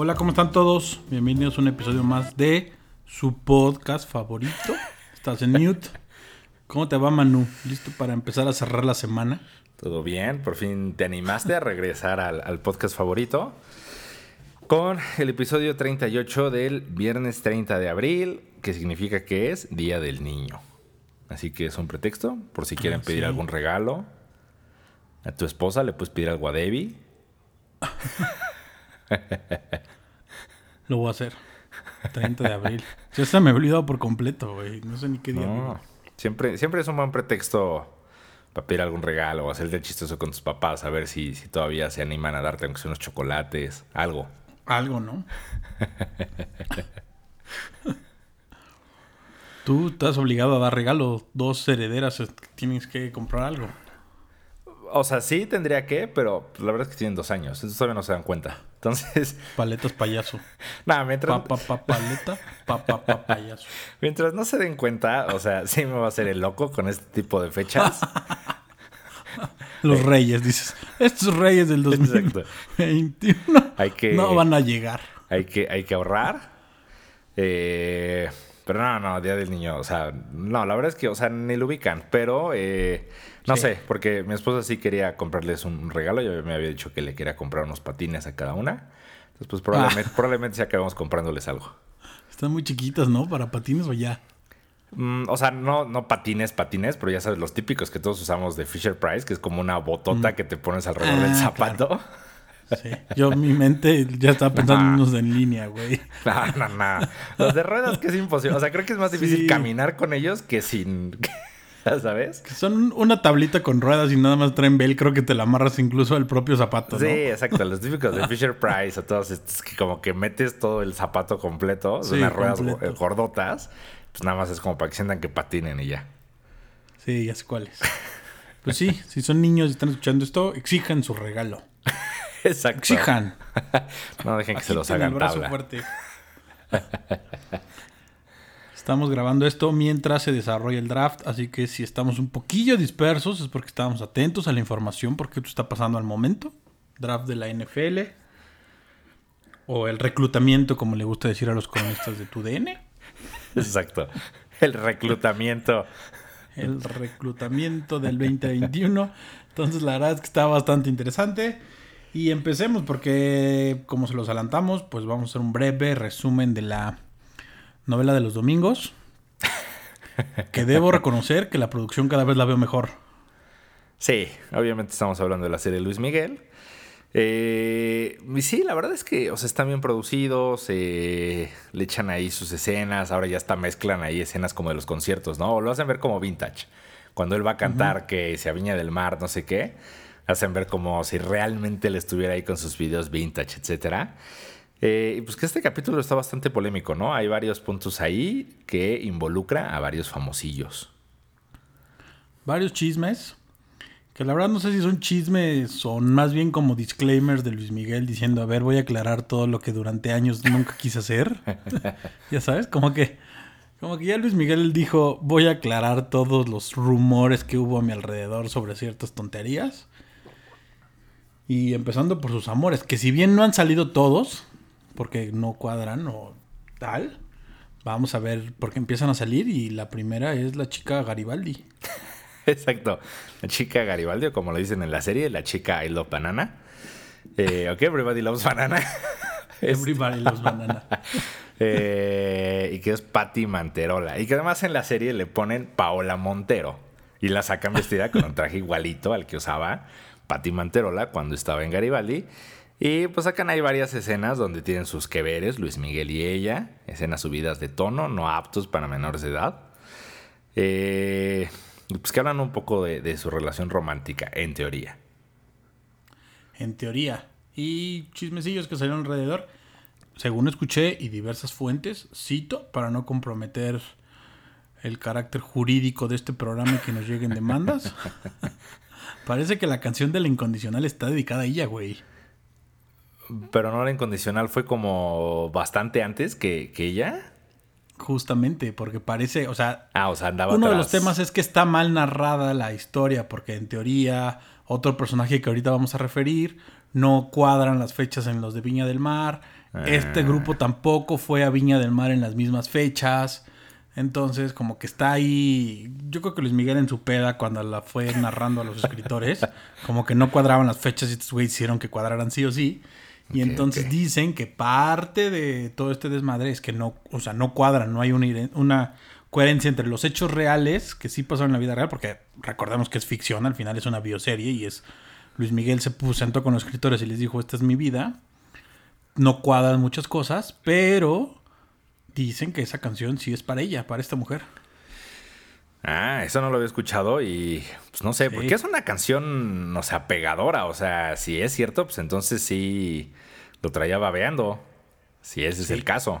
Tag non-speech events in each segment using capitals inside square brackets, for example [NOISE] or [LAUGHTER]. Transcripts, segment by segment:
Hola, ¿cómo están todos? Bienvenidos a un episodio más de su podcast favorito. Estás en mute. ¿Cómo te va, Manu? ¿Listo para empezar a cerrar la semana? Todo bien, por fin te animaste a regresar al, al podcast favorito con el episodio 38 del viernes 30 de abril, que significa que es Día del Niño. Así que es un pretexto por si quieren Ah, pedir sí. algún regalo. A tu esposa le puedes pedir algo a Debbie. [LAUGHS] [LAUGHS] Lo voy a hacer. 30 de abril. Ya se me ha olvidado por completo, güey. No sé ni qué día. No, siempre, siempre es un buen pretexto para pedir algún regalo o hacerte chistoso con tus papás, a ver si, si todavía se animan a darte aunque sea unos chocolates, algo. Algo, ¿no? Tú estás obligado a dar regalo. Dos herederas eh, tienes que comprar algo. O sea, sí tendría que, pero la verdad es que tienen dos años, entonces todavía no se dan cuenta. [LAUGHS] Entonces, Paletas payaso. [LAUGHS] nada, mientras, Pa, pa, pa, paleta. Pa, pa, pa, payaso. [LAUGHS] mientras no se den cuenta, o sea, sí me va a hacer el loco con este tipo de fechas. Los reyes, dices. Estos reyes del Exacto. 2021 Hay que- no van a llegar. hay, que, hay que ahorrar. Eh, pero no, no, Día del Niño, o sea, no, la verdad es que, o sea, ni lo ubican, pero eh, no Sí. sé, porque mi esposa sí quería comprarles un regalo, yo me había dicho que le quería comprar unos patines a cada una. Entonces, pues probablemente, probablemente sí acabemos comprándoles algo. Están muy chiquitas, ¿no? Para patines o ya. Mm, o sea, no, no patines, patines, pero ya sabes, los típicos que todos usamos de Fisher Price, que es como una botota que te pones alrededor del Ah, zapato. Sí. Yo, mi mente ya estaba pensando en unos en línea, güey. No, no, no. Los de ruedas que es imposible. O sea, creo que es más difícil Sí. caminar con ellos que sin. [LAUGHS] ¿Sabes? Son una tablita con ruedas y nada más traen velcro que te la amarras incluso al propio zapato, Sí, exacto. Los típicos de Fisher Price o todos estos que como que metes todo el zapato completo, Sí, unas ruedas completo. go- gordotas, pues nada más es como para que sientan que patinen y ya. Sí, ya sé cuáles. Pues sí, si son niños y están escuchando esto, exijan su regalo. [LAUGHS] Exacto. Exijan. [LAUGHS] No dejen que se los hagan el brazo tabla. fuerte. Estamos grabando esto mientras se desarrolla el draft, así que si estamos un poquillo dispersos es porque estamos atentos a la información, porque esto está pasando al momento. Draft de la NFL. O el reclutamiento, como le gusta decir a los cronistas de tu DN. Exacto. El reclutamiento. El reclutamiento del 2021. Entonces la verdad es que está bastante interesante. Y empecemos porque, como se los adelantamos, pues vamos a hacer un breve resumen de la novela de los domingos. Que debo reconocer que la producción cada vez la veo mejor. Sí, obviamente estamos hablando de la serie Luis Miguel. Eh, y sí, la verdad es que o sea, están bien producidos, eh, le echan ahí sus escenas, ahora ya hasta mezclan ahí escenas como de los conciertos, ¿no? O lo hacen ver como vintage. Cuando él va a cantar que se Viña del Mar, no sé qué, hacen ver como si realmente él estuviera ahí con sus videos vintage, etcétera. Eh, y pues que este capítulo está bastante polémico, ¿no? Hay varios puntos ahí que involucra a varios famosillos. Varios chismes. Que la verdad no sé si son chismes o más bien como disclaimers de Luis Miguel diciendo, a ver, voy a aclarar todo lo que durante años nunca quise hacer. [LAUGHS] ya sabes, como que, como que ya Luis Miguel dijo, voy a aclarar todos los rumores que hubo a mi alrededor sobre ciertas tonterías. Y empezando por sus amores, que si bien no han salido todos, porque no cuadran o tal, vamos a ver porque empiezan a salir y la primera es la chica Garibaldi. [LAUGHS] Exacto. La chica Garibaldi, o como lo dicen en la serie, la chica I love banana. Eh, ok, everybody loves banana. [LAUGHS] Everybody loves banana. [LAUGHS] Eh, y que es Patty Manterola. Y que además en la serie le ponen Paola Montero. Y la sacan vestida con un traje igualito al que usaba Patty Manterola cuando estaba en Garibaldi. Y pues sacan ahí varias escenas donde tienen sus que veres, Luis Miguel y ella. Escenas subidas de tono, no aptos para menores de edad. Eh, pues que hablan un poco de, de su relación romántica, en teoría. En teoría. Y chismecillos que salieron alrededor. Según escuché y diversas fuentes, cito, para no comprometer el carácter jurídico de este programa y que nos lleguen demandas. [LAUGHS] Parece que la canción de la incondicional está dedicada a ella, güey. Pero no la incondicional fue como bastante antes que, que ella. Justamente, porque parece, o sea, Ah, o sea, andaba uno de los temas es que está mal narrada la historia, porque en teoría otro personaje que ahorita vamos a referir no cuadran las fechas en los de Viña del Mar. Este Ah. grupo tampoco fue a Viña del Mar en las mismas fechas. Entonces, como que está ahí. Yo creo que Luis Miguel en su peda, cuando la fue narrando a los escritores, [LAUGHS] como que no cuadraban las fechas y estos güeyes hicieron que cuadraran sí o sí. Y entonces dicen que parte de todo este desmadre es que no, o sea, no cuadran, no hay una, una coherencia entre los hechos reales que sí pasaron en la vida real, porque recordemos que es ficción, al final es una bioserie y es Luis Miguel se puso, sentó con los escritores y les dijo, esta es mi vida. No cuadran muchas cosas, pero dicen que esa canción sí es para ella, para esta mujer. Ah, eso no lo había escuchado y pues no sé, Sí. porque es una canción, o sea, pegadora. O sea, si es cierto, pues entonces sí lo traía babeando. Si ese es el caso.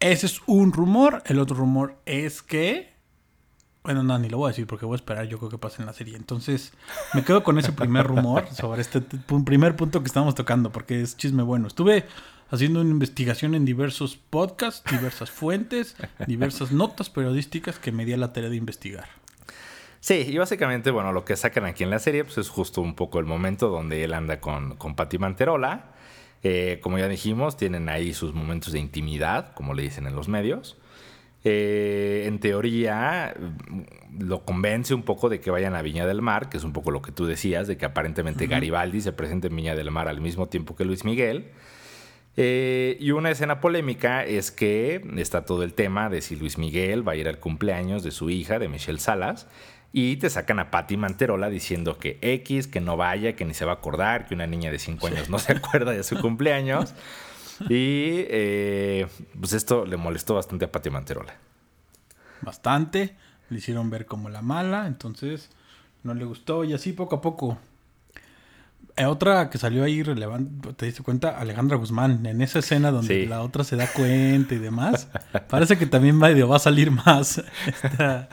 Ese es un rumor. El otro rumor es que. Bueno, no, ni lo voy a decir porque voy a esperar, yo creo que pasa en la serie. Entonces, me quedo con ese primer rumor [LAUGHS] sobre este primer punto que estamos tocando, porque es chisme bueno. Estuve haciendo una investigación en diversos podcasts, diversas [LAUGHS] fuentes, diversas notas periodísticas que me di a la tarea de investigar. Sí, y básicamente, bueno, lo que sacan aquí en la serie, pues es justo un poco el momento donde él anda con, con Patti Manterola. Eh, como ya dijimos, tienen ahí sus momentos de intimidad, como le dicen en los medios. Eh, en teoría, mm, lo convence un poco de que vayan a Viña del Mar, que es un poco lo que tú decías, de que aparentemente Garibaldi se presente en Viña del Mar al mismo tiempo que Luis Miguel. Eh, y una escena polémica es que está todo el tema de si Luis Miguel va a ir al cumpleaños de su hija, de Michelle Salas, y te sacan a Patti Manterola diciendo que X, que no vaya, que ni se va a acordar, que una niña de 5 años no se acuerda de su [LAUGHS] cumpleaños. Y eh, pues esto le molestó bastante a Patti Manterola. Bastante. Le hicieron ver como la mala, entonces no le gustó y así poco a poco. Eh, otra que salió ahí relevante, ¿te diste cuenta? Alejandra Guzmán, en esa escena donde Sí. la otra se da cuenta y demás. Parece que también va a salir más. [LAUGHS] Esta-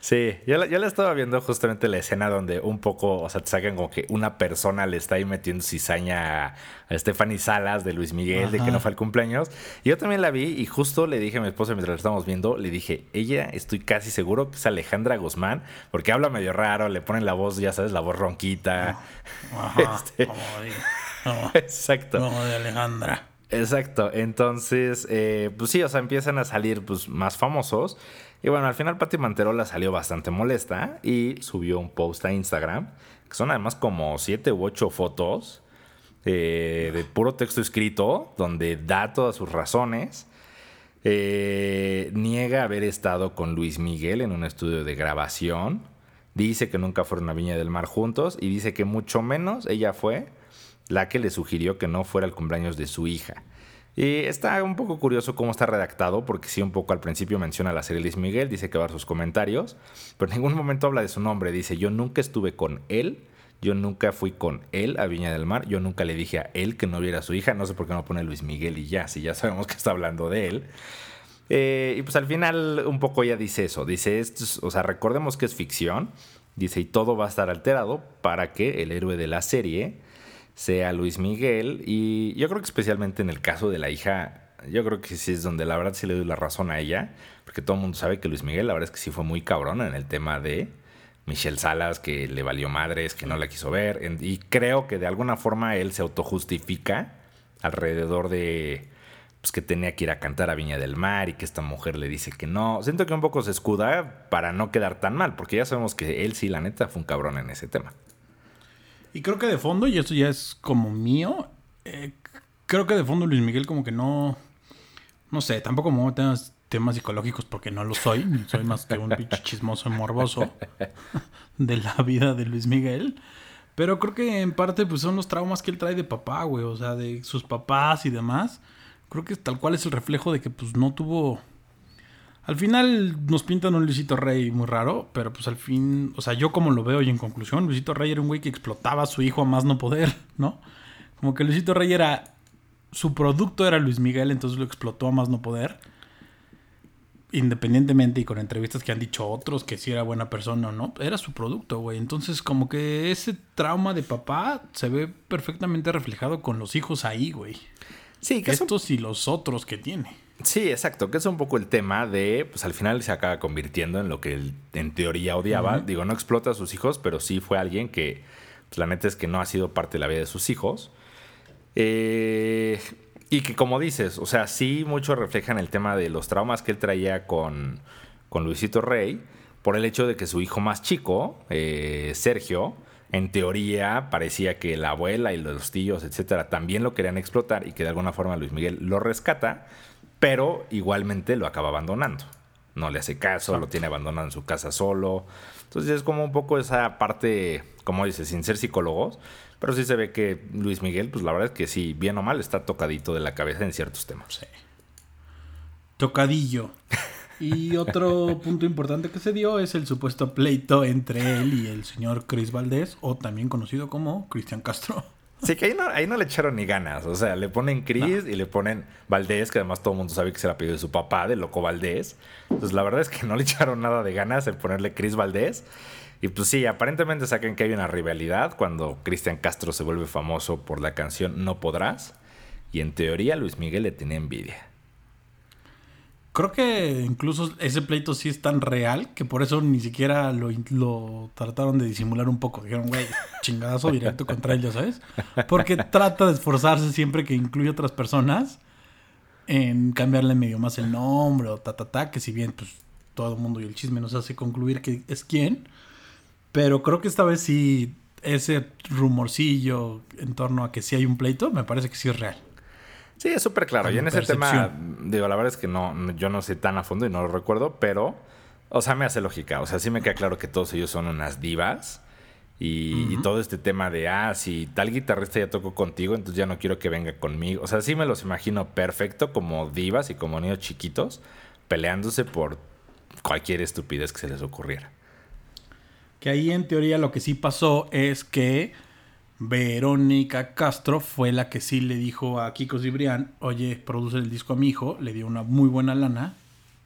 Sí, yo la, yo la estaba viendo justamente la escena donde un poco, o sea, te sacan como que una persona le está ahí metiendo cizaña a, Stephanie Salas de Luis Miguel, de que no fue al cumpleaños. Y yo también la vi y justo le dije a mi esposa mientras la estábamos viendo, le dije, ella estoy casi seguro que es Alejandra Guzmán, porque habla medio raro, le ponen la voz, ya sabes, la voz ronquita. Ajá, [LAUGHS] Este. [LAUGHS] Exacto. como de Alejandra. Exacto, entonces, eh, pues sí, o sea, empiezan a salir pues, más famosos. Y bueno, al final Patti Manterola salió bastante molesta y subió un post a Instagram, que son además como siete u ocho fotos eh, de puro texto escrito, donde da todas sus razones. Eh, niega haber estado con Luis Miguel en un estudio de grabación. Dice que nunca fueron a Viña del Mar juntos y dice que mucho menos ella fue la que le sugirió que no fuera el cumpleaños de su hija. Y está un poco curioso cómo está redactado, porque sí, un poco al principio menciona la serie Luis Miguel, dice que va a sus comentarios, pero en ningún momento habla de su nombre. Dice: Yo nunca estuve con él, yo nunca fui con él a Viña del Mar, yo nunca le dije a él que no viera a su hija. No sé por qué no pone Luis Miguel y ya, si ya sabemos que está hablando de él. Eh, y pues al final un poco ella dice eso, dice, esto es- o sea, recordemos que es ficción, dice, y todo va a estar alterado para que el héroe de la serie sea Luis Miguel, y yo creo que especialmente en el caso de la hija, yo creo que sí es donde la verdad sí le doy la razón a ella, porque todo el mundo sabe que Luis Miguel la verdad es que sí fue muy cabrón en el tema de Michelle Salas, que le valió madres, que no la quiso ver, y creo que de alguna forma él se autojustifica alrededor de pues que tenía que ir a cantar a Viña del Mar y que esta mujer le dice que no. Siento que un poco se escuda para no quedar tan mal, porque ya sabemos que él sí, la neta, fue un cabrón en ese tema. Y creo que de fondo, y esto ya es como mío, eh, creo que de fondo Luis Miguel como que no... No sé, tampoco me los temas psicológicos porque no lo soy. Soy más que un pinche chismoso morboso de la vida de Luis Miguel. Pero creo que en parte pues son los traumas que él trae de papá, güey. O sea, de sus papás y demás. Creo que tal cual es el reflejo de que pues no tuvo... Al final nos pintan un Luisito Rey muy raro, pero pues al fin, o sea, yo como lo veo y en conclusión, Luisito Rey era un güey que explotaba a su hijo a más no poder, [LAUGHS] ¿no? Como que Luisito Rey era, su producto era Luis Miguel, entonces lo explotó a más no poder. Independientemente y con entrevistas que han dicho otros que si era buena persona o no, era su producto, güey. Entonces como que ese trauma de papá se ve perfectamente reflejado con los hijos ahí, güey. Sí, que Estos y los otros que tiene. Sí, exacto, que es un poco el tema de, pues al final se acaba convirtiendo en lo que él en teoría odiaba. Digo, no explota a sus hijos, pero sí fue alguien que pues, la neta es que no ha sido parte de la vida de sus hijos. Eh, y que como dices, o sea, sí mucho reflejan el tema de los traumas que él traía con, con Luisito Rey, por el hecho de que su hijo más chico, eh, Sergio, en teoría parecía que la abuela y los tíos, etcétera, también lo querían explotar y que de alguna forma Luis Miguel lo rescata, pero igualmente lo acaba abandonando. No le hace caso, lo tiene abandonado en su casa solo. Entonces es como un poco esa parte, como dices, sin ser psicólogos, pero sí se ve que Luis Miguel, pues la verdad es que sí, bien o mal, está tocadito de la cabeza en ciertos temas. Sí. Tocadillo. [LAUGHS] Y otro punto importante que se dio es el supuesto pleito entre él y el señor Chris Valdés, o también conocido como Cristian Castro. Sí, que ahí no, ahí no le echaron ni ganas. O sea, le ponen Chris y le ponen Valdés, que además todo el mundo sabe que se la pidió de su papá, de Loco Valdés. Entonces, la verdad es que no le echaron nada de ganas en ponerle Chris Valdés. Y pues sí, aparentemente sacan que hay una rivalidad cuando Cristian Castro se vuelve famoso por la canción No Podrás. Y en teoría Luis Miguel le tiene envidia. Creo que incluso ese pleito sí es tan real que por eso ni siquiera lo, lo trataron de disimular un poco. Dijeron, güey, chingadazo directo contra él, ¿sabes? Porque trata de esforzarse siempre que incluye otras personas en cambiarle medio más el nombre o ta, ta, ta, que si bien pues todo el mundo y el chisme nos hace concluir que es quién. Pero creo que esta vez sí ese rumorcillo en torno a que sí hay un pleito, me parece que sí es real. Sí, es súper claro. y en ese tema, digo, la verdad es que no, yo no sé tan a fondo y no lo recuerdo, pero, o sea, me hace lógica. O sea, sí me queda claro que todos ellos son unas divas. Y, todo este tema de, ah, si tal guitarrista ya tocó contigo, entonces ya no quiero que venga conmigo. O sea, sí me los imagino perfecto como divas y como niños chiquitos peleándose por cualquier estupidez que se les ocurriera. Que ahí en teoría lo que sí pasó es que Verónica Castro fue la que sí le dijo a Kiko Cibrián, oye, produce el disco a mi hijo, le dio una muy buena lana,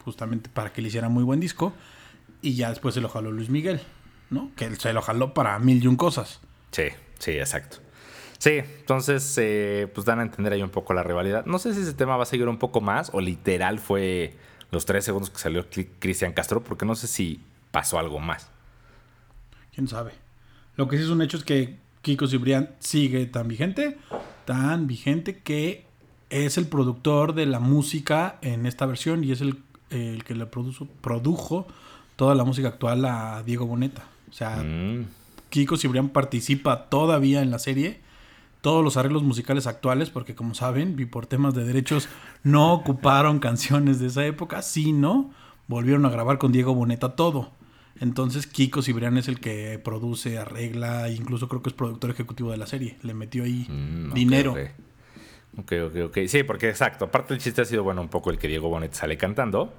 justamente para que le hiciera muy buen disco, y ya después se lo jaló Luis Miguel, ¿no? Que él se lo jaló para mil y un cosas. Sí, sí, exacto. Sí, entonces, eh, pues dan a entender ahí un poco la rivalidad. No sé si ese tema va a seguir un poco más o literal fue los tres segundos que salió Cristian Castro, porque no sé si pasó algo más. Quién sabe. Lo que sí es un hecho es que Kiko Cibrián sigue tan vigente, tan vigente que es el productor de la música en esta versión y es el, que le produjo, produjo toda la música actual a Diego Boneta. O sea, mm. Kiko Cibrián participa todavía en la serie. Todos los arreglos musicales actuales, porque como saben, y por temas de derechos no ocuparon canciones de esa época, sino volvieron a grabar con Diego Boneta todo. Entonces Kiko Cibrián es el que produce, arregla, incluso creo que es productor ejecutivo de la serie. Le metió ahí mm, dinero. Ok, ok, ok. Sí, porque exacto. Aparte del chiste ha sido, bueno, un poco el que Diego Bonet sale cantando.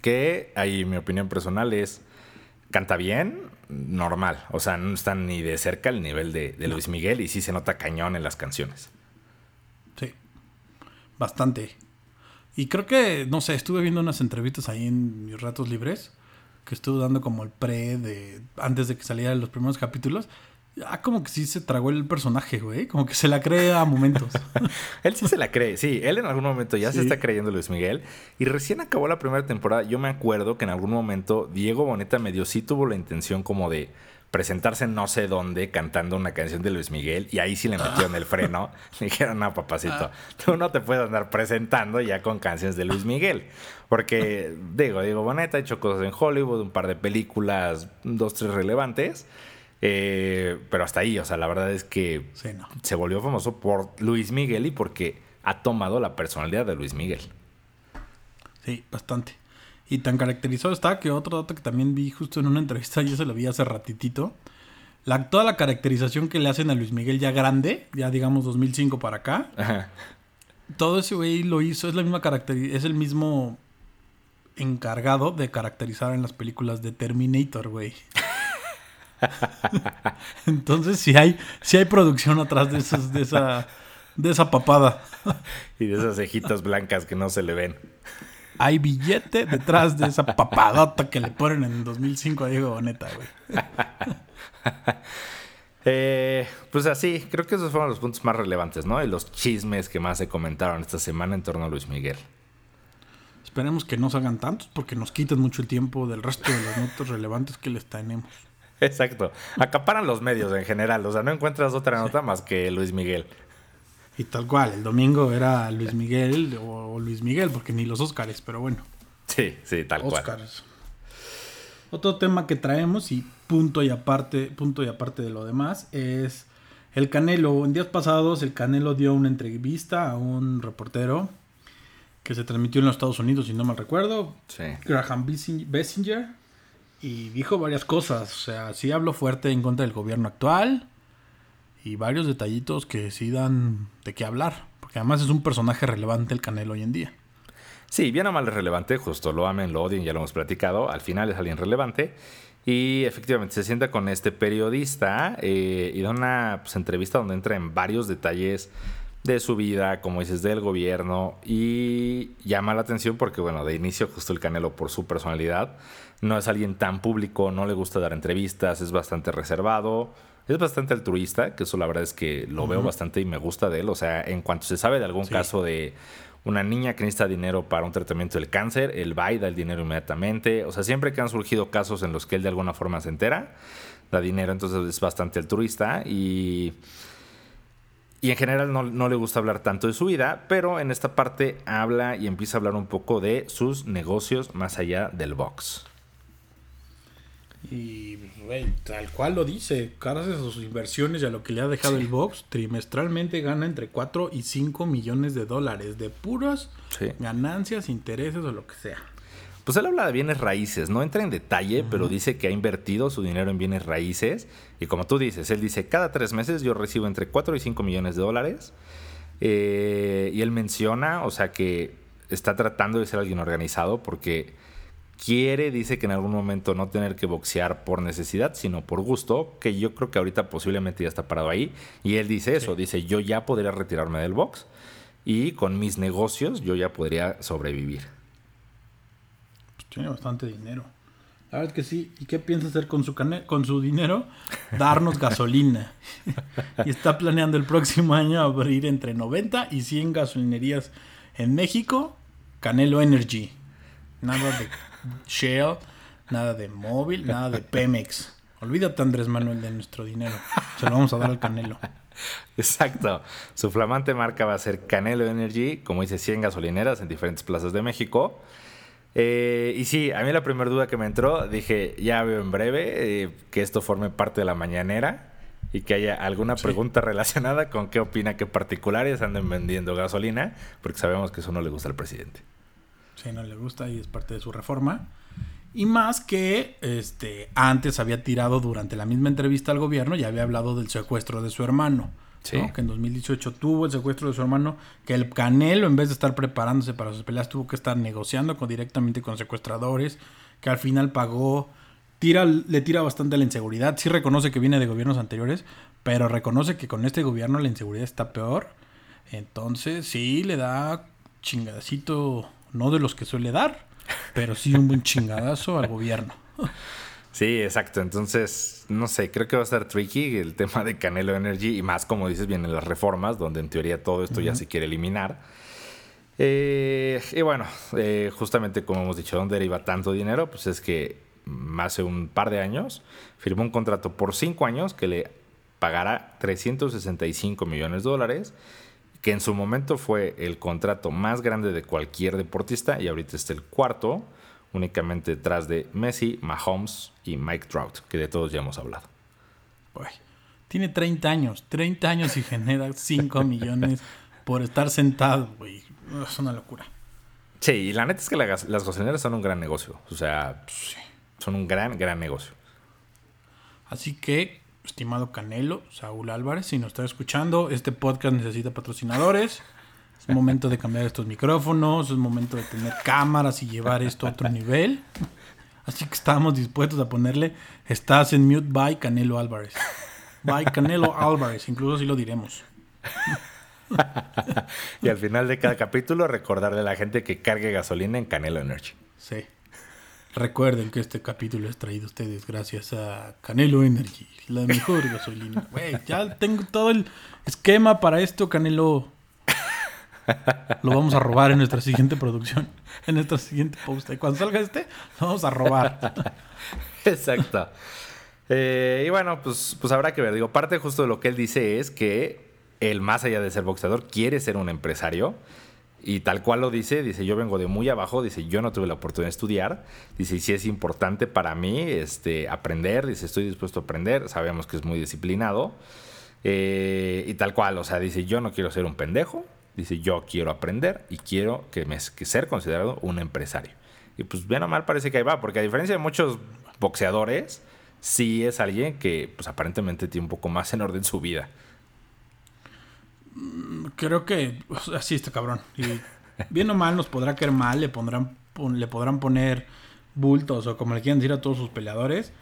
Que ahí mi opinión personal es, canta bien, normal. O sea, no está ni de cerca el nivel de, Luis Miguel y sí se nota cañón en las canciones. Sí, bastante. Y creo que, no sé, estuve viendo unas entrevistas ahí en mis ratos libres que estuvo dando como el pre de antes de que salieran los primeros capítulos, ya como que sí se tragó el personaje, güey. Como que se la cree a momentos. [LAUGHS] él sí se la cree, sí. Él en algún momento ya se está creyendo Luis Miguel. Y recién acabó la primera temporada. Yo me acuerdo que en algún momento Diego Boneta medio sí tuvo la intención como de presentarse no sé dónde cantando una canción de Luis Miguel y ahí sí le metieron el freno. [LAUGHS] Le dijeron, no, papacito, ah. tú no te puedes andar presentando ya con canciones de Luis Miguel. Porque, digo, Diego Boneta ha hecho cosas en Hollywood, un par de películas, dos, tres relevantes. Eh, pero hasta ahí, o sea, la verdad es que se volvió famoso por Luis Miguel y porque ha tomado la personalidad de Luis Miguel. Sí, bastante. Y tan caracterizado está que otro dato que también vi justo en una entrevista, [LAUGHS] yo se lo vi hace ratitito. La, toda la caracterización que le hacen a Luis Miguel ya grande, ya digamos 2005 para acá. Todo ese güey lo hizo, es la misma es el mismo encargado de caracterizar en las películas de Terminator, güey. [LAUGHS] Entonces si hay, si hay producción atrás de esos, de esa, de esa papada. [LAUGHS] y de esas cejitas blancas que no se le ven hay billete detrás de esa papadota que le ponen en 2005 a Diego Boneta, güey. [LAUGHS] Eh, pues así, creo que esos fueron los puntos más relevantes, ¿no? Y los chismes que más se comentaron esta semana en torno a Luis Miguel. Esperemos que no salgan tantos porque nos quiten mucho el tiempo del resto de las notas relevantes que les tenemos. [LAUGHS] Exacto. Acaparan los medios en general. O sea, no encuentras otra nota más que Luis Miguel. Y tal cual, el domingo era Luis Miguel o Luis Miguel, porque ni los Óscares, pero bueno. Sí, sí, tal cual. Otro tema que traemos y punto y aparte, punto y aparte de lo demás es el Canelo. En días pasados el Canelo dio una entrevista a un reportero que se transmitió en los Estados Unidos, si no mal recuerdo. Sí. Graham Bessinger. Y dijo varias cosas. O sea, sí habló fuerte en contra del gobierno actual. Y varios detallitos que sí dan de qué hablar. Porque además es un personaje relevante el Canelo hoy en día. Sí, bien o mal es relevante, justo lo amen, lo odien, ya lo hemos platicado, al final es alguien relevante. Y efectivamente se sienta con este periodista eh, y da una pues, entrevista donde entra en varios detalles de su vida, como dices, del gobierno y llama la atención porque, bueno, de inicio justo el Canelo por su personalidad no es alguien tan público, no le gusta dar entrevistas, es bastante reservado, es bastante altruista, que eso la verdad es que lo veo bastante y me gusta de él, o sea, en cuanto se sabe de algún caso de una niña que necesita dinero para un tratamiento del cáncer, él va y da el dinero inmediatamente. O sea, siempre que han surgido casos en los que él de alguna forma se entera, da dinero, entonces es bastante altruista y... Y en general no, no, le gusta hablar tanto de su vida, pero en esta parte habla y empieza a hablar un poco de sus negocios más allá del box. Y, tal cual lo dice, gracias a sus inversiones y a lo que le ha dejado el box, trimestralmente gana entre 4 y 5 millones de dólares de puras ganancias, intereses o lo que sea. Pues él habla de bienes raíces, no entra en detalle, pero dice que ha invertido su dinero en bienes raíces. Y como tú dices, él dice, cada tres meses yo recibo entre 4 y 5 millones de dólares. Eh, y él menciona, o sea, que está tratando de ser alguien organizado porque quiere, dice que en algún momento no tener que boxear por necesidad, sino por gusto, que yo creo que ahorita posiblemente ya está parado ahí. Y él dice eso, dice, yo ya podría retirarme del box y con mis negocios yo ya podría sobrevivir. Pues tiene bastante dinero. La verdad es que sí. ¿Y qué piensa hacer con su, con su dinero? [LAUGHS] Darnos gasolina. y está planeando el próximo año abrir entre 90 y 100 gasolinerías en México. Canelo Energy. Nada de Shell, nada de móvil, nada de Pemex. Olvídate, Andrés Manuel, de nuestro dinero. Se lo vamos a dar al Canelo. Exacto. Su flamante marca va a ser Canelo Energy, como dice, 100 gasolineras en diferentes plazas de México. Eh, y sí, a mí la primera duda que me entró, dije, ya veo en breve eh, que esto forme parte de la mañanera y que haya alguna pregunta relacionada con qué opina que particulares anden vendiendo gasolina, porque sabemos que eso no le gusta al presidente. Sí, no le gusta y es parte de su reforma. Y más que este antes había tirado durante la misma entrevista al gobierno y había hablado del secuestro de su hermano. Sí. Que en 2018 tuvo el secuestro de su hermano, que el Canelo, en vez de estar preparándose para sus peleas, tuvo que estar negociando con, directamente con secuestradores, que al final pagó. Tira, le tira bastante la inseguridad. Sí reconoce que viene de gobiernos anteriores, pero reconoce que con este gobierno la inseguridad está peor. Entonces, sí, le da chingadacito no de los que suele dar, pero sí un buen chingadazo al gobierno. Sí, exacto. Entonces, no sé, creo que va a estar tricky el tema de Canelo Energy y más, como dices, vienen las reformas, donde en teoría todo esto ya se quiere eliminar. Eh, y bueno, eh, justamente como hemos dicho, ¿dónde deriva tanto dinero? Pues es que hace un par de años firmó un contrato por cinco años que le pagará 365 millones de dólares que en su momento fue el contrato más grande de cualquier deportista y ahorita está el cuarto, únicamente detrás de Messi, Mahomes y Mike Trout, que de todos ya hemos hablado. tiene 30 años, 30 años y genera 5 millones por estar sentado, güey. Es una locura. Sí, y la neta es que las gasolineras son un gran negocio. O sea, son un gran, gran negocio. Así que estimado Canelo, Saúl Álvarez, si nos está escuchando, este podcast necesita patrocinadores. Es momento de cambiar estos micrófonos, es momento de tener cámaras y llevar esto a otro nivel. Así que estamos dispuestos a ponerle, estás en mute by Canelo Álvarez. By Canelo Álvarez, incluso así lo diremos. [LAUGHS] y al final de cada capítulo recordarle a la gente que cargue gasolina en Canelo Energy. Sí. Recuerden que este capítulo es traído a ustedes gracias a Canelo Energy, la mejor [LAUGHS] gasolina. Güey, ya tengo todo el esquema para esto, Canelo. Lo vamos a robar en nuestra siguiente producción, en nuestra siguiente post. Y cuando salga este, lo vamos a robar. [LAUGHS] Exacto. Eh, y bueno, pues, pues habrá que ver. Digo, parte justo de lo que él dice es que él, más allá de ser boxeador, quiere ser un empresario. Y tal cual lo dice, dice, yo vengo de muy abajo, dice, yo no tuve la oportunidad de estudiar, dice, y sí es importante para mí este, aprender, dice, estoy dispuesto a aprender, sabemos que es muy disciplinado, eh, y tal cual, o sea, dice, yo no quiero ser un pendejo, dice, yo quiero aprender y quiero que, me, que ser considerado un empresario. Y pues bien o mal parece que ahí va, porque a diferencia de muchos boxeadores, sí es alguien que pues aparentemente tiene un poco más en orden su vida. Creo que así está cabrón. Y [LAUGHS] bien o mal nos podrá caer mal, le pondrán le podrán poner bultos o como le quieran decir a todos sus peleadores.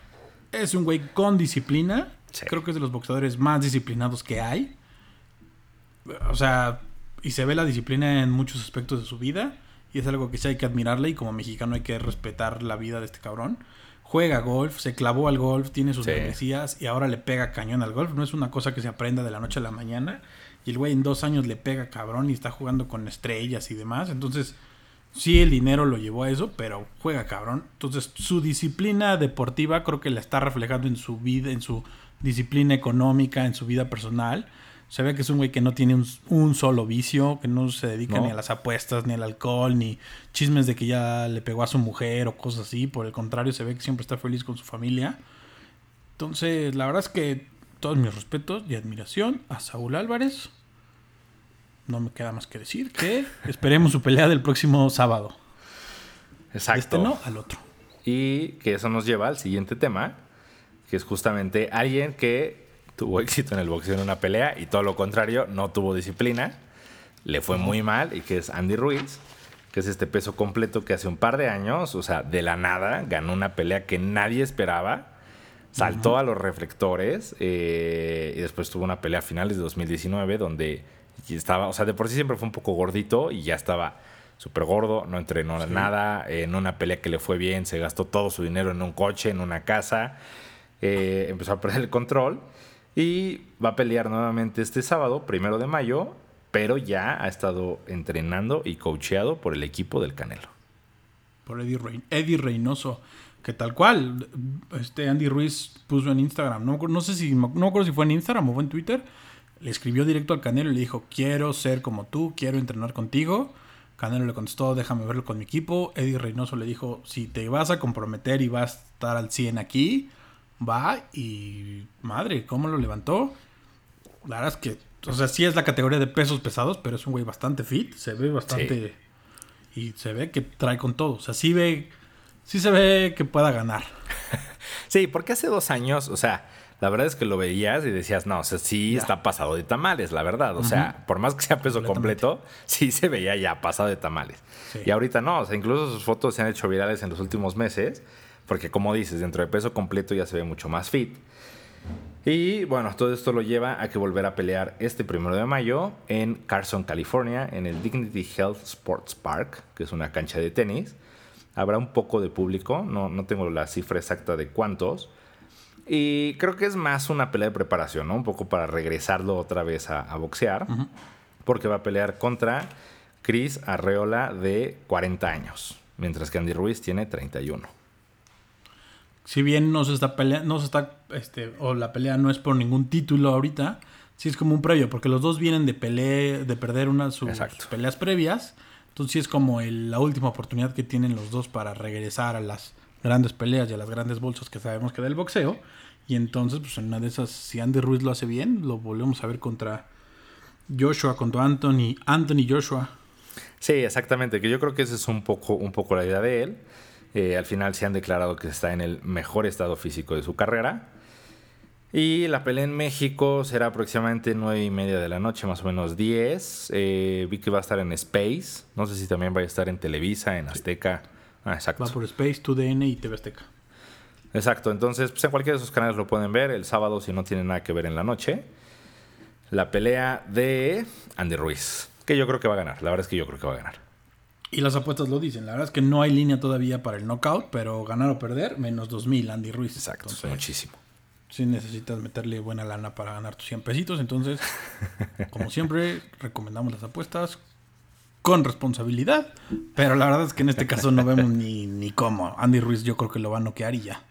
Es un güey con disciplina. Creo que es de los boxeadores más disciplinados que hay. O sea, y se ve la disciplina en muchos aspectos de su vida. Y es algo que sí hay que admirarle. Y como mexicano hay que respetar la vida de este cabrón. Juega golf, se clavó al golf, tiene sus sí. y ahora le pega cañón al golf. No es una cosa que se aprenda de la noche a la mañana. Y el güey en dos años le pega cabrón y está jugando con estrellas y demás. Entonces, sí, el dinero lo llevó a eso, pero juega cabrón. Entonces, su disciplina deportiva creo que la está reflejando en su vida, en su disciplina económica, en su vida personal. Se ve que es un güey que no tiene un, solo vicio, que no se dedica ni a las apuestas, ni al alcohol, ni chismes de que ya le pegó a su mujer o cosas así. Por el contrario, se ve que siempre está feliz con su familia. Entonces, la verdad es que todos mis respetos y admiración a Saúl Álvarez. No me queda más que decir que [LAUGHS] esperemos su pelea del próximo sábado. Exacto. Este no, al otro. Y que eso nos lleva al siguiente tema, que es justamente alguien que tuvo éxito en el boxeo en una pelea y todo lo contrario, no tuvo disciplina, le fue muy mal y que es Andy Ruiz, que es este peso completo que hace un par de años, o sea, de la nada, ganó una pelea que nadie esperaba saltó a los reflectores eh, y después tuvo una pelea a finales de 2019 donde estaba, o sea, de por sí siempre fue un poco gordito y ya estaba súper gordo, no entrenó nada, en una pelea que le fue bien, se gastó todo su dinero en un coche, en una casa, eh, empezó a perder el control y va a pelear nuevamente este sábado, primero de mayo, pero ya ha estado entrenando y coacheado por el equipo del Canelo. Por Eddie, Eddie Reynoso que tal cual, este Andy Ruiz puso en Instagram, no, sé si, no si fue en Instagram o fue en Twitter, le escribió directo al Canelo y le dijo, quiero ser como tú, quiero entrenar contigo. Canelo le contestó, déjame verlo con mi equipo. Eddie Reynoso le dijo, si te vas a comprometer y vas a estar al 100 aquí, va y madre, ¿cómo lo levantó? La verdad es que, o sea, sí es la categoría de pesos pesados, pero es un güey bastante fit, se ve bastante... Y se ve que trae con todo, o sea, sí ve sí se ve que pueda ganar. [LAUGHS] sí, porque hace dos años, o sea, la verdad es que lo veías y decías, no, o sea, sí está pasado de tamales, la verdad. O sea, por más que sea peso completo, sí se veía ya pasado de tamales. Y ahorita no, o sea, incluso sus fotos se han hecho virales en los últimos meses, porque como dices, dentro de peso completo ya se ve mucho más fit. Y bueno, todo esto lo lleva a que volver a pelear este primero de mayo en Carson, California, en el Dignity Health Sports Park, que es una cancha de tenis habrá un poco de público, no, no tengo la cifra exacta de cuántos. Y creo que es más una pelea de preparación, ¿no? Un poco para regresarlo otra vez a, boxear, porque va a pelear contra Chris Arreola de 40 años, mientras que Andy Ruiz tiene 31. Si bien no se está peleando, no se está, este, o la pelea no es por ningún título ahorita, sí es como un previo, porque los dos vienen de pelear, de perder una de sus peleas previas entonces sí es como la última oportunidad que tienen los dos para regresar a las grandes peleas y a las grandes bolsas que sabemos que da el boxeo. Y entonces, pues en una de esas, si Andy Ruiz lo hace bien, lo volvemos a ver contra Joshua, contra Anthony, Anthony Joshua. Sí, exactamente, que yo creo que esa es un poco, un poco la idea de él. Eh, al final se han declarado que está en el mejor estado físico de su carrera. Y la pelea en México será aproximadamente 9 y media de la noche, más o menos 10. Eh, vi que va a estar en Space. No sé si también va a estar en Televisa, en Azteca. Ah, exacto. Va por Space, 2DN y TV Azteca. Exacto, entonces pues en cualquiera de esos canales lo pueden ver el sábado si no tiene nada que ver en la noche. La pelea de Andy Ruiz, que yo creo que va a ganar. La verdad es que yo creo que va a ganar. Y las apuestas lo dicen. La verdad es que no hay línea todavía para el knockout, pero ganar o perder, menos 2000 Andy Ruiz. Exacto, muchísimo si necesitas meterle buena lana para ganar tus 100 pesitos. Entonces, [LAUGHS] como siempre, recomendamos las apuestas con responsabilidad. Pero la verdad es que en este caso no vemos ni, ni cómo. Andy Ruiz yo creo que lo va a noquear y ya.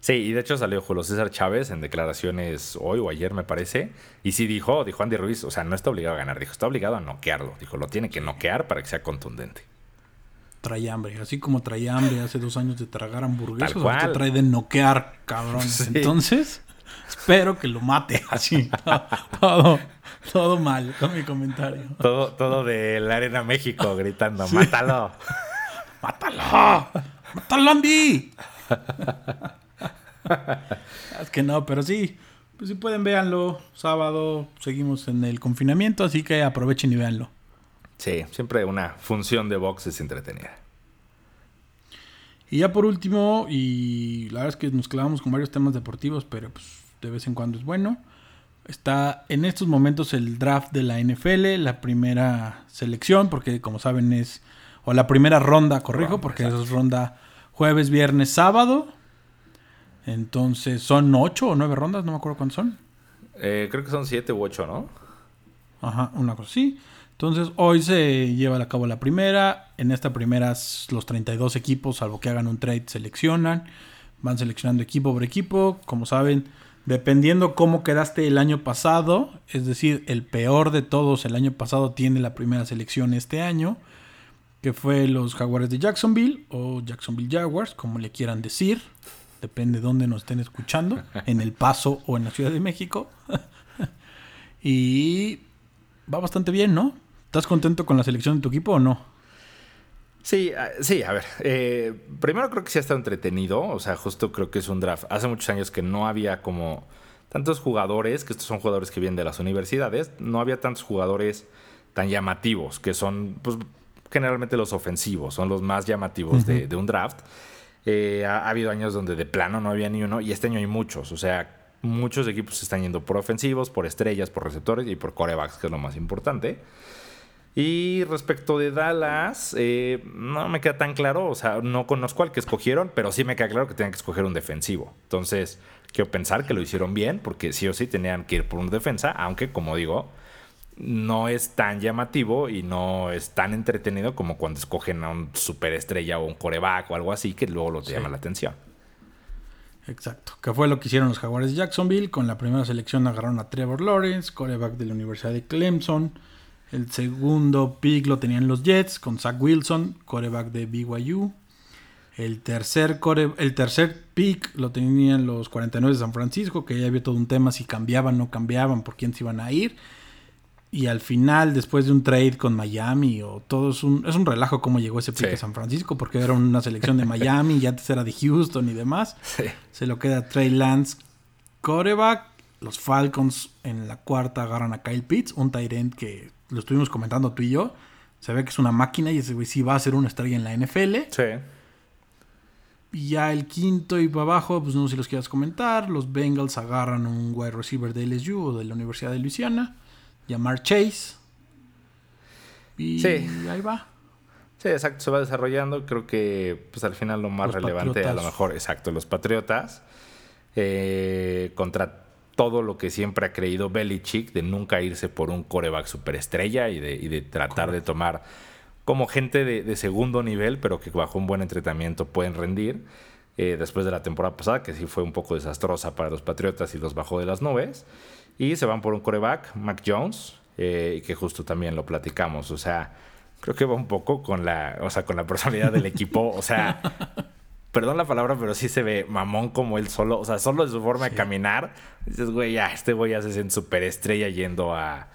Sí, y de hecho salió Julio César Chávez en declaraciones hoy o ayer, me parece. Y sí dijo, dijo Andy Ruiz, o sea, no está obligado a ganar, dijo, está obligado a noquearlo. Dijo, lo tiene que noquear para que sea contundente. Trae hambre, así como traía hambre hace dos años de tragar hamburguesas, ahorita trae de noquear, cabrón. [LAUGHS] Entonces, espero que lo mate [LAUGHS] así. todo, todo mal con mi comentario. Todo, todo de la Arena México gritando, mátalo. [LAUGHS] ¡Mátalo! ¡Mátalo, Andy! es que no, pero sí. Pues si pueden, véanlo. Sábado seguimos en el confinamiento, así que aprovechen y véanlo. Sí, siempre una función de box es entretenida. Y ya por último, y la verdad es que nos clavamos con varios temas deportivos, pero pues de vez en cuando es bueno. Está en estos momentos el draft de la NFL, la primera selección, porque como saben es, o la primera ronda, corrijo, porque es ronda jueves, viernes, sábado. Entonces, ¿son ocho o nueve rondas? No me acuerdo cuántas son. Eh, creo que son siete u ocho, ¿no? Ajá, una cosa así. Entonces, hoy se lleva a cabo la primera. En esta primera, los 32 equipos, salvo que hagan un trade, seleccionan. Van seleccionando equipo por equipo. Como saben, dependiendo cómo quedaste el año pasado, es decir, el peor de todos el año pasado tiene la primera selección este año, que fue los Jaguares de Jacksonville o Jacksonville Jaguars, como le quieran decir depende de dónde nos estén escuchando, [LAUGHS] en El Paso o en la Ciudad de México. [LAUGHS] y va bastante bien, ¿no? ¿Estás contento con la selección de tu equipo o no? Sí, ah, sí, a ver. Eh, primero creo que sí ha estado entretenido. O sea, justo creo que es un draft. Hace muchos años que no había como tantos jugadores, que estos son jugadores que vienen de las universidades, no había tantos jugadores tan llamativos, que son pues, generalmente los ofensivos, son los más llamativos de, de un draft. Eh, ha, habido años donde de plano no había ni uno y este año hay muchos. O sea, muchos equipos se están yendo por ofensivos, por estrellas, por receptores y por corebacks, que es lo más importante. Y respecto de Dallas, eh, no me queda tan claro, o sea, no conozco al que escogieron, pero sí me queda claro que tenían que escoger un defensivo. Entonces, quiero pensar que lo hicieron bien, porque sí o sí tenían que ir por un defensa, aunque, como digo, no es tan llamativo y no es tan entretenido como cuando escogen a un superestrella o un coreback o algo así que luego lo te llama la atención. Exacto, que fue lo que hicieron los Jaguares de Jacksonville. Con la primera selección agarraron a Trevor Lawrence, coreback de la Universidad de Clemson. El segundo pick lo tenían los Jets con Zach Wilson, coreback de BYU. El tercer, el tercer pick lo tenían los 49 de San Francisco, que ya había todo un tema si cambiaban o no cambiaban, por quién se iban a ir. Y al final, después de un trade con Miami, o todo es un, es un relajo cómo llegó ese pick a San Francisco, porque era una selección de Miami y antes era de Houston y demás. [LAUGHS] Se lo queda Trey Lance, coreback. Los Falcons en la cuarta agarran a Kyle Pitts, un tight que lo estuvimos comentando tú y yo. Se ve que es una máquina y ese güey sí va a ser una estrella en la NFL. Sí. Y ya el quinto y para abajo, pues no sé si los quieras comentar. Los Bengals agarran un wide receiver de LSU o de la Universidad de Luisiana llamar Chase. Y ahí va. Sí, exacto, se va desarrollando. Creo que pues al final lo más relevante, a lo mejor, exacto, los Patriotas. Eh, contra todo lo que siempre ha creído Belichick de nunca irse por un coreback superestrella y de, y de tratar de tomar como gente de, segundo nivel, pero que bajo un buen entrenamiento pueden rendir. Eh, después de la temporada pasada, que sí fue un poco desastrosa para los Patriotas y los bajó de las nubes. Y se van por un coreback, Mac Jones, eh, que justo también lo platicamos. O sea, creo que va un poco con la, o sea, con la personalidad del [LAUGHS] equipo. O sea, perdón la palabra, pero sí se ve mamón como él solo. O sea, solo de su forma de caminar. Dices, güey, ya, este güey hace en superestrella yendo a,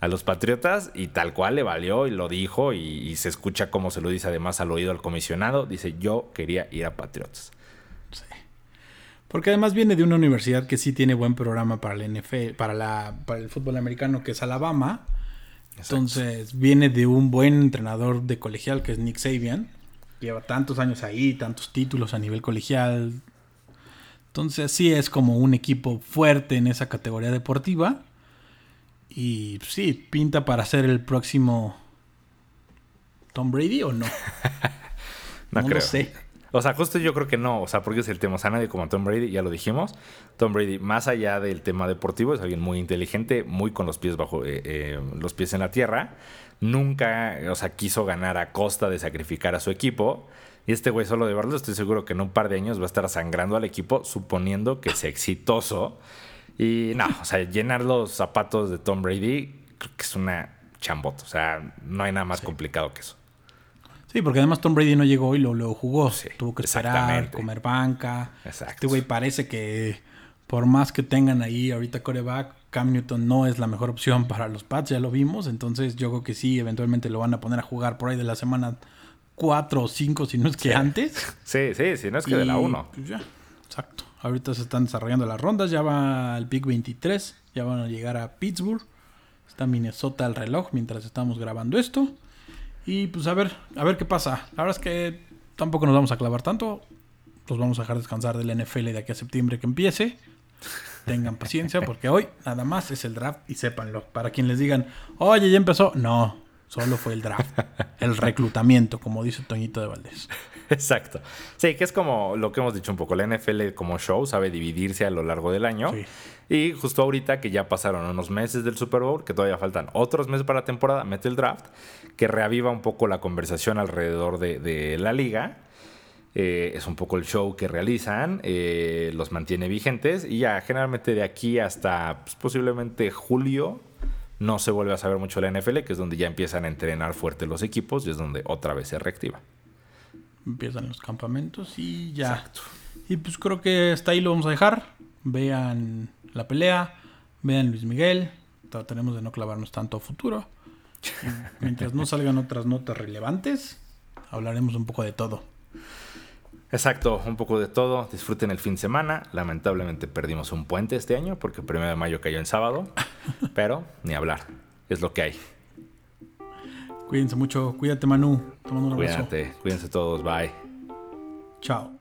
a los Patriotas y tal cual le valió y lo dijo y, y, se escucha como se lo dice además al oído al comisionado. Dice, yo quería ir a Patriotas. Porque además viene de una universidad que sí tiene buen programa para el NFL, para, la, para el fútbol americano, que es Alabama. Entonces viene de un buen entrenador de colegial que es Nick Sabian. Lleva tantos años ahí, tantos títulos a nivel colegial. Entonces sí es como un equipo fuerte en esa categoría deportiva. Y sí, pinta para ser el próximo Tom Brady o no. [LAUGHS] no, creo. sé. O sea, justo yo creo que no, o sea, porque es el tema, o sea, nadie como Tom Brady, ya lo dijimos. Tom Brady, más allá del tema deportivo, es alguien muy inteligente, muy con los pies bajo, eh, eh, los pies en la tierra. Nunca, o sea, quiso ganar a costa de sacrificar a su equipo. Y este güey solo de verlo, estoy seguro que en un par de años va a estar sangrando al equipo, suponiendo que sea exitoso. Y no, o sea, llenar los zapatos de Tom Brady creo que es una chambota. O sea, no hay nada más complicado que eso. Sí, porque además Tom Brady no llegó y lo, lo jugó. Tuvo que esperar, comer banca. Exacto. Este güey parece que por más que tengan ahí ahorita coreback, Cam Newton no es la mejor opción para los Pats, ya lo vimos. Entonces yo creo que sí, eventualmente lo van a poner a jugar por ahí de la semana 4 o 5, si no es que antes. [LAUGHS] Sí, sí, si no es que de la 1. Pues ya, exacto. Ahorita se están desarrollando las rondas, ya va el pick 23, ya van a llegar a Pittsburgh. Está Minnesota al reloj mientras estamos grabando esto. Y pues a ver, a ver qué pasa. La verdad es que tampoco nos vamos a clavar tanto. Los vamos a dejar descansar del NFL de aquí a septiembre que empiece. Tengan paciencia porque hoy nada más es el draft y sépanlo. Para quien les digan, oye, ya empezó. No, solo fue el draft. [LAUGHS] el reclutamiento, como dice Toñito de Valdés. Exacto. Sí, que es como lo que hemos dicho un poco. La NFL como show sabe dividirse a lo largo del año. Y justo ahorita que ya pasaron unos meses del Super Bowl, que todavía faltan otros meses para la temporada, mete el draft, que reaviva un poco la conversación alrededor de, la liga. Eh, es un poco el show que realizan, eh, los mantiene vigentes y ya generalmente de aquí hasta pues, posiblemente julio no se vuelve a saber mucho la NFL, que es donde ya empiezan a entrenar fuerte los equipos y es donde otra vez se reactiva empiezan los campamentos y ya. Exacto. Y pues creo que hasta ahí lo vamos a dejar. Vean la pelea, vean Luis Miguel. Trataremos de no clavarnos tanto a futuro. [LAUGHS] mientras no salgan otras notas relevantes, hablaremos un poco de todo. Exacto, un poco de todo. Disfruten el fin de semana. Lamentablemente perdimos un puente este año porque el primero de mayo cayó en sábado. [LAUGHS] pero ni hablar. Es lo que hay. Cuídense mucho. Cuídate, Manu. Cuídate. Cuídense todos. Bye. Chao.